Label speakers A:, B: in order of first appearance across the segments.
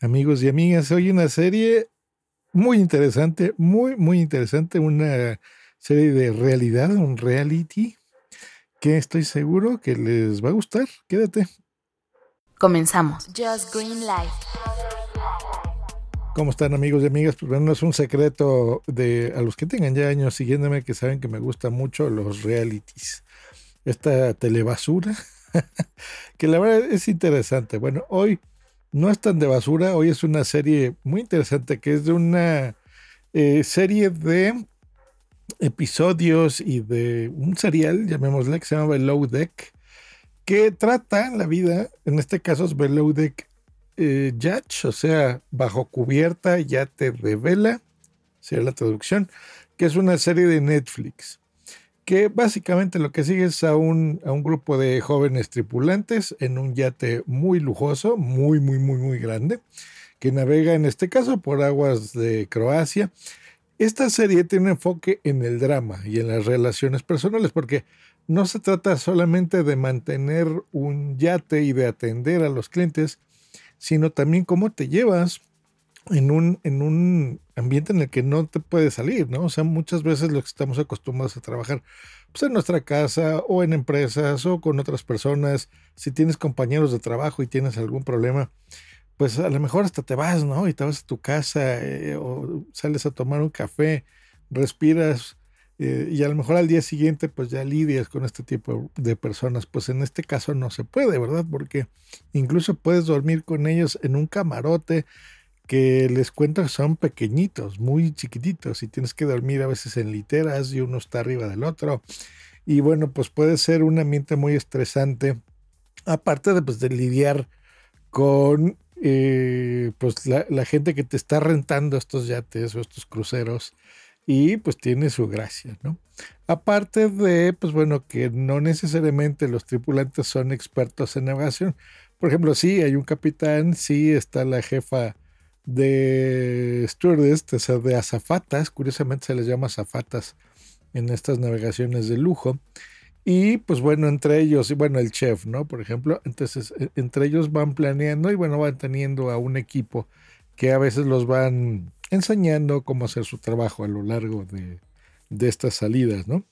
A: Amigos y amigas, hoy una serie muy interesante, muy, muy interesante. Una serie de realidad, un reality que estoy seguro que les va a gustar. Quédate.
B: Comenzamos. Just Green Life.
A: ¿Cómo están amigos y amigas? Pues bueno, no es un secreto de a los que tengan ya años siguiéndome que saben que me gustan mucho los realities. Esta telebasura, que la verdad es interesante. Bueno, hoy no es tan de basura, hoy es una serie muy interesante que es de una eh, serie de episodios y de un serial, llamémosle, que se llama Below Deck, que trata la vida, en este caso es Below Deck eh, Yacht, o sea, bajo cubierta, yate de vela, sería la traducción, que es una serie de Netflix, que básicamente lo que sigue es a un, a un grupo de jóvenes tripulantes en un yate muy lujoso, muy, muy, muy, muy grande, que navega en este caso por aguas de Croacia. Esta serie tiene un enfoque en el drama y en las relaciones personales, porque no se trata solamente de mantener un yate y de atender a los clientes, sino también cómo te llevas en un, en un ambiente en el que no te puedes salir, ¿no? O sea, muchas veces lo que estamos acostumbrados a trabajar pues en nuestra casa o en empresas o con otras personas, si tienes compañeros de trabajo y tienes algún problema, pues a lo mejor hasta te vas, ¿no? Y te vas a tu casa eh, o sales a tomar un café, respiras eh, y a lo mejor al día siguiente pues ya lidias con este tipo de personas. Pues en este caso no se puede, ¿verdad? Porque incluso puedes dormir con ellos en un camarote que les cuento que son pequeñitos, muy chiquititos y tienes que dormir a veces en literas y uno está arriba del otro. Y bueno, pues puede ser un ambiente muy estresante, aparte de, pues, lidiar con eh, pues la, gente que te está rentando estos yates o estos cruceros y pues tiene su gracia, ¿no? Aparte de, pues bueno, que no necesariamente los tripulantes son expertos en navegación. Por ejemplo, sí, hay un capitán, sí está la jefa de stewardess, de azafatas, curiosamente se les llama azafatas en estas navegaciones de lujo. Y pues bueno, entre ellos, y bueno, el chef, ¿no? Por ejemplo, entonces e, entre ellos van planeando y bueno, van teniendo a un equipo que a veces los van enseñando cómo hacer su trabajo a lo largo de, estas salidas, ¿no?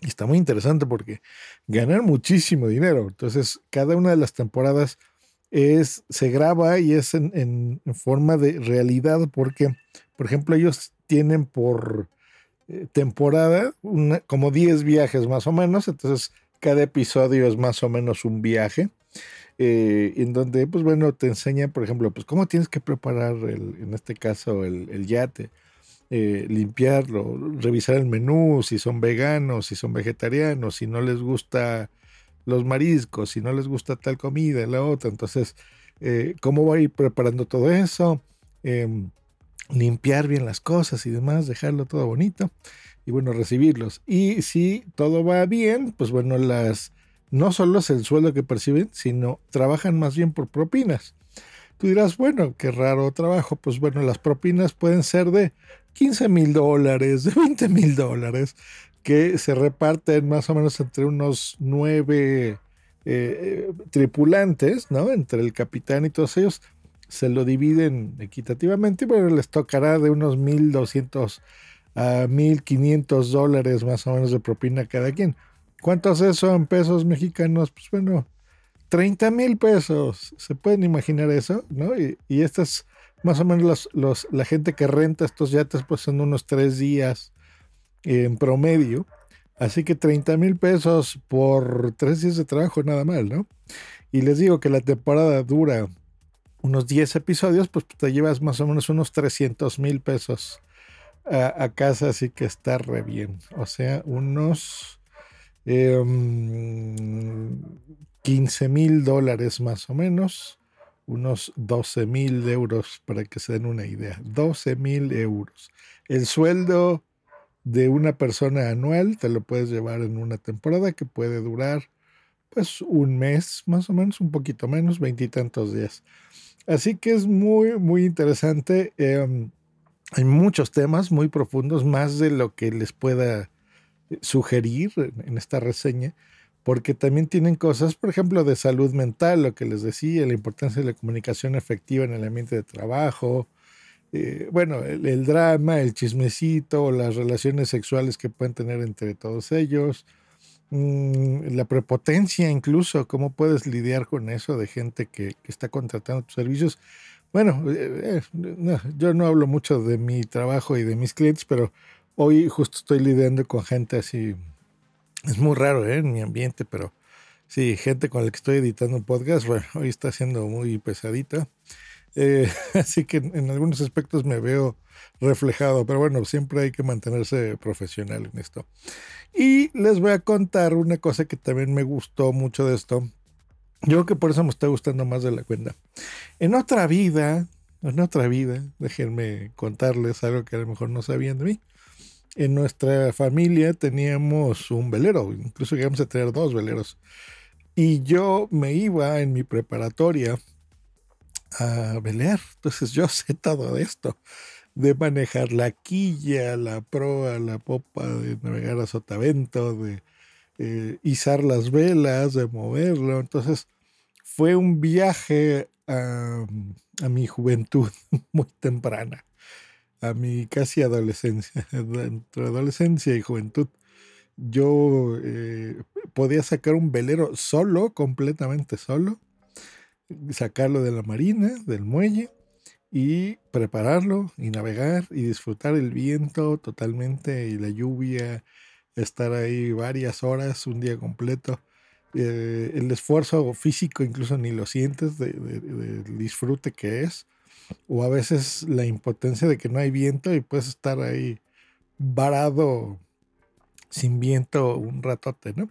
A: Y está muy interesante porque ganan muchísimo dinero. Entonces, cada una de las temporadas es, se graba y es en, en forma de realidad porque, por ejemplo, ellos tienen por eh, temporada, como 10 viajes más o menos, entonces cada episodio es más o menos un viaje, eh, en donde, pues bueno, te enseña, por ejemplo, pues cómo tienes que preparar, el, en este caso, el, yate, eh, limpiarlo, revisar el menú, si son veganos, si son vegetarianos, si no les gusta los mariscos, si no les gusta tal comida, la otra, entonces, cómo va a ir preparando todo eso em, limpiar bien las cosas y demás, dejarlo todo bonito y bueno, recibirlos. Y si todo va bien, pues bueno, las no solo es el sueldo que perciben, sino trabajan más bien por propinas. Tú dirás, bueno, qué raro trabajo. Pues bueno, las propinas pueden ser de 15 mil dólares, de 20 mil dólares, que se reparten más o menos entre unos nueve eh, tripulantes, ¿no? Entre el capitán y todos ellos se lo dividen equitativamente, pero les tocará de unos 1.200 a 1.500 dólares más o menos de propina cada quien. ¿Cuánto es eso en pesos mexicanos? Pues bueno, 30 mil pesos. ¿Se pueden imaginar eso? ¿no? Y, y estas, más o menos los, la gente que renta estos yates, pues son unos tres días en promedio. Así que 30 mil pesos por tres días de trabajo, nada mal, ¿no? Y les digo que la temporada dura unos 10 episodios, pues te llevas más o menos unos 300 mil pesos a, casa, así que está re bien. O sea, unos 15 em, mil dólares más o menos unos 12 mil euros para que se den una idea. 12 mil euros. El sueldo de una persona anual te lo puedes llevar en una temporada que puede durar pues un mes, más o menos, un poquito menos, veintitantos días. Así que es muy, muy interesante. Em, hay muchos temas muy profundos, más de lo que les pueda eh, sugerir en esta reseña, porque también tienen cosas, por ejemplo, de salud mental, lo que les decía, la importancia de la comunicación efectiva en el ambiente de trabajo, eh, bueno, el, drama, el chismecito, las relaciones sexuales que pueden tener entre todos ellos, mm, la prepotencia incluso, cómo puedes lidiar con eso de gente que, está contratando tus servicios. Bueno, eh, eh, yo no hablo mucho de mi trabajo y de mis clientes, pero hoy justo estoy lidiando con gente así. Es muy raro en mi ambiente, pero sí, gente con la que estoy editando un podcast, hoy está siendo muy pesadita. así que en algunos aspectos me veo reflejado, pero bueno, siempre hay que mantenerse profesional en esto. Y les voy a contar una cosa que también me gustó mucho de esto, yo creo que por eso me está gustando más de la cuenta. En otra vida, en otra vida, déjenme contarles algo que a lo mejor no sabían de mí. En nuestra familia teníamos un velero, incluso llegamos a tener dos veleros. Y yo me iba en mi preparatoria a velear. Entonces yo sé todo esto, de manejar la quilla, la proa, la popa, de navegar a sotavento, de eh, izar las velas, de moverlo. Entonces, fue un viaje a, mi juventud muy temprana, a mi casi adolescencia, entre adolescencia y juventud. Yo eh, podía sacar un velero solo, completamente solo, sacarlo de la marina, del muelle, y prepararlo y navegar y disfrutar el viento totalmente y la lluvia estar ahí varias horas, un día completo. Eh, el esfuerzo físico incluso ni lo sientes del disfrute que es. O a veces la impotencia de que no hay viento y puedes estar ahí varado sin viento un ratote, ¿no?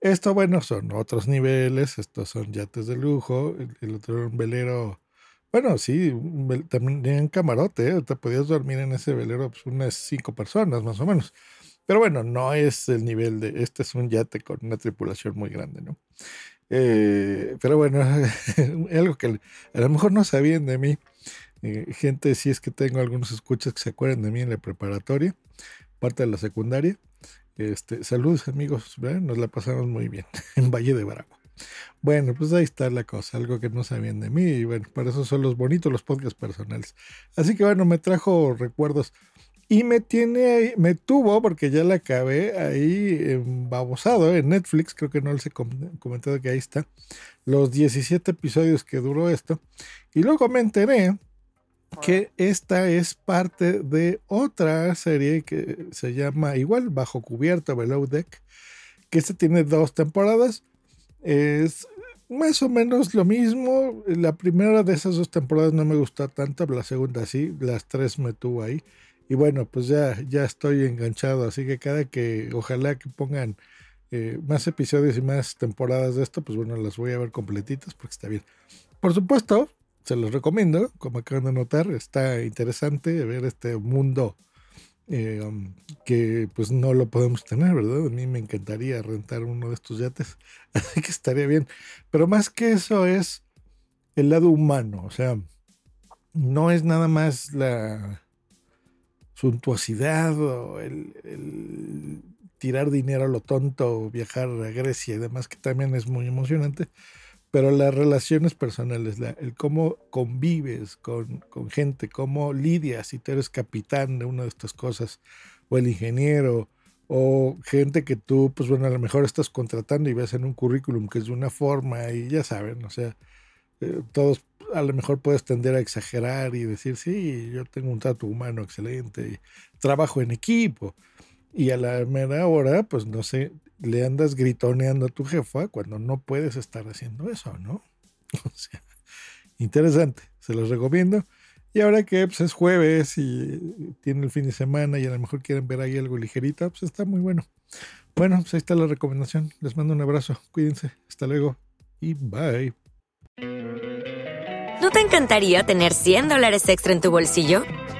A: Esto, bueno, son otros niveles, estos son yates de lujo, el, otro un velero, bueno, sí, también en camarote, ¿eh? te podías dormir en ese velero pues, unas cinco personas más o menos. Pero bueno, no es el nivel de, este es un yate con una tripulación muy grande, ¿no? Eh, pero bueno, algo que a lo mejor no sabían de mí. Eh, gente, si es que tengo algunos escuchas que se acuerdan de mí en la preparatoria, parte de la secundaria. Este, saludos amigos, nos la pasamos muy bien en Valle de Bravo. Bueno, pues ahí está la cosa, algo que no sabían de mí y bueno, para eso son los bonitos los podcasts personales. Así que bueno, me trajo recuerdos y me tiene me tuvo, porque ya la acabé ahí babosado en Netflix, creo que no les he comentado que ahí está, los 17 episodios que duró esto. Y luego me enteré que esta es parte de otra serie que se llama igual, Bajo Cubierta, Below Deck, que esta tiene dos temporadas. Es más o menos lo mismo. La primera de esas dos temporadas no me gustó tanto, la segunda sí, las tres me tuvo ahí. Y bueno, pues ya, ya estoy enganchado, así que cada que, ojalá que pongan eh, más episodios y más temporadas de esto, pues bueno, las voy a ver completitas porque está bien. Por supuesto, se los recomiendo, como acaban de notar, está interesante ver este mundo eh, um, que pues no lo podemos tener, ¿verdad? A mí me encantaría rentar uno de estos yates, así que estaría bien. Pero más que eso es el lado humano, o sea, no es nada más la suntuosidad o el, tirar dinero a lo tonto, viajar a Grecia y demás, que también es muy emocionante, pero las relaciones personales, el cómo convives con, gente, cómo lidias si tú eres capitán de una de estas cosas, o el ingeniero, o gente que tú, pues bueno, a lo mejor estás contratando y ves en un currículum que es de una forma y ya saben, o sea, eh, todos a lo mejor puedes tender a exagerar y decir, sí, yo tengo un trato humano excelente, trabajo en equipo. Y a la mera hora, pues no sé, le andas gritoneando a tu jefa cuando no puedes estar haciendo eso, ¿no? O sea, interesante, se los recomiendo. Y ahora que pues, es jueves y tiene el fin de semana y a lo mejor quieren ver ahí algo ligerito, pues está muy bueno. Bueno, pues ahí está la recomendación. Les mando un abrazo, cuídense, hasta luego y bye.
C: ¿No te encantaría tener 100 dólares extra en tu bolsillo?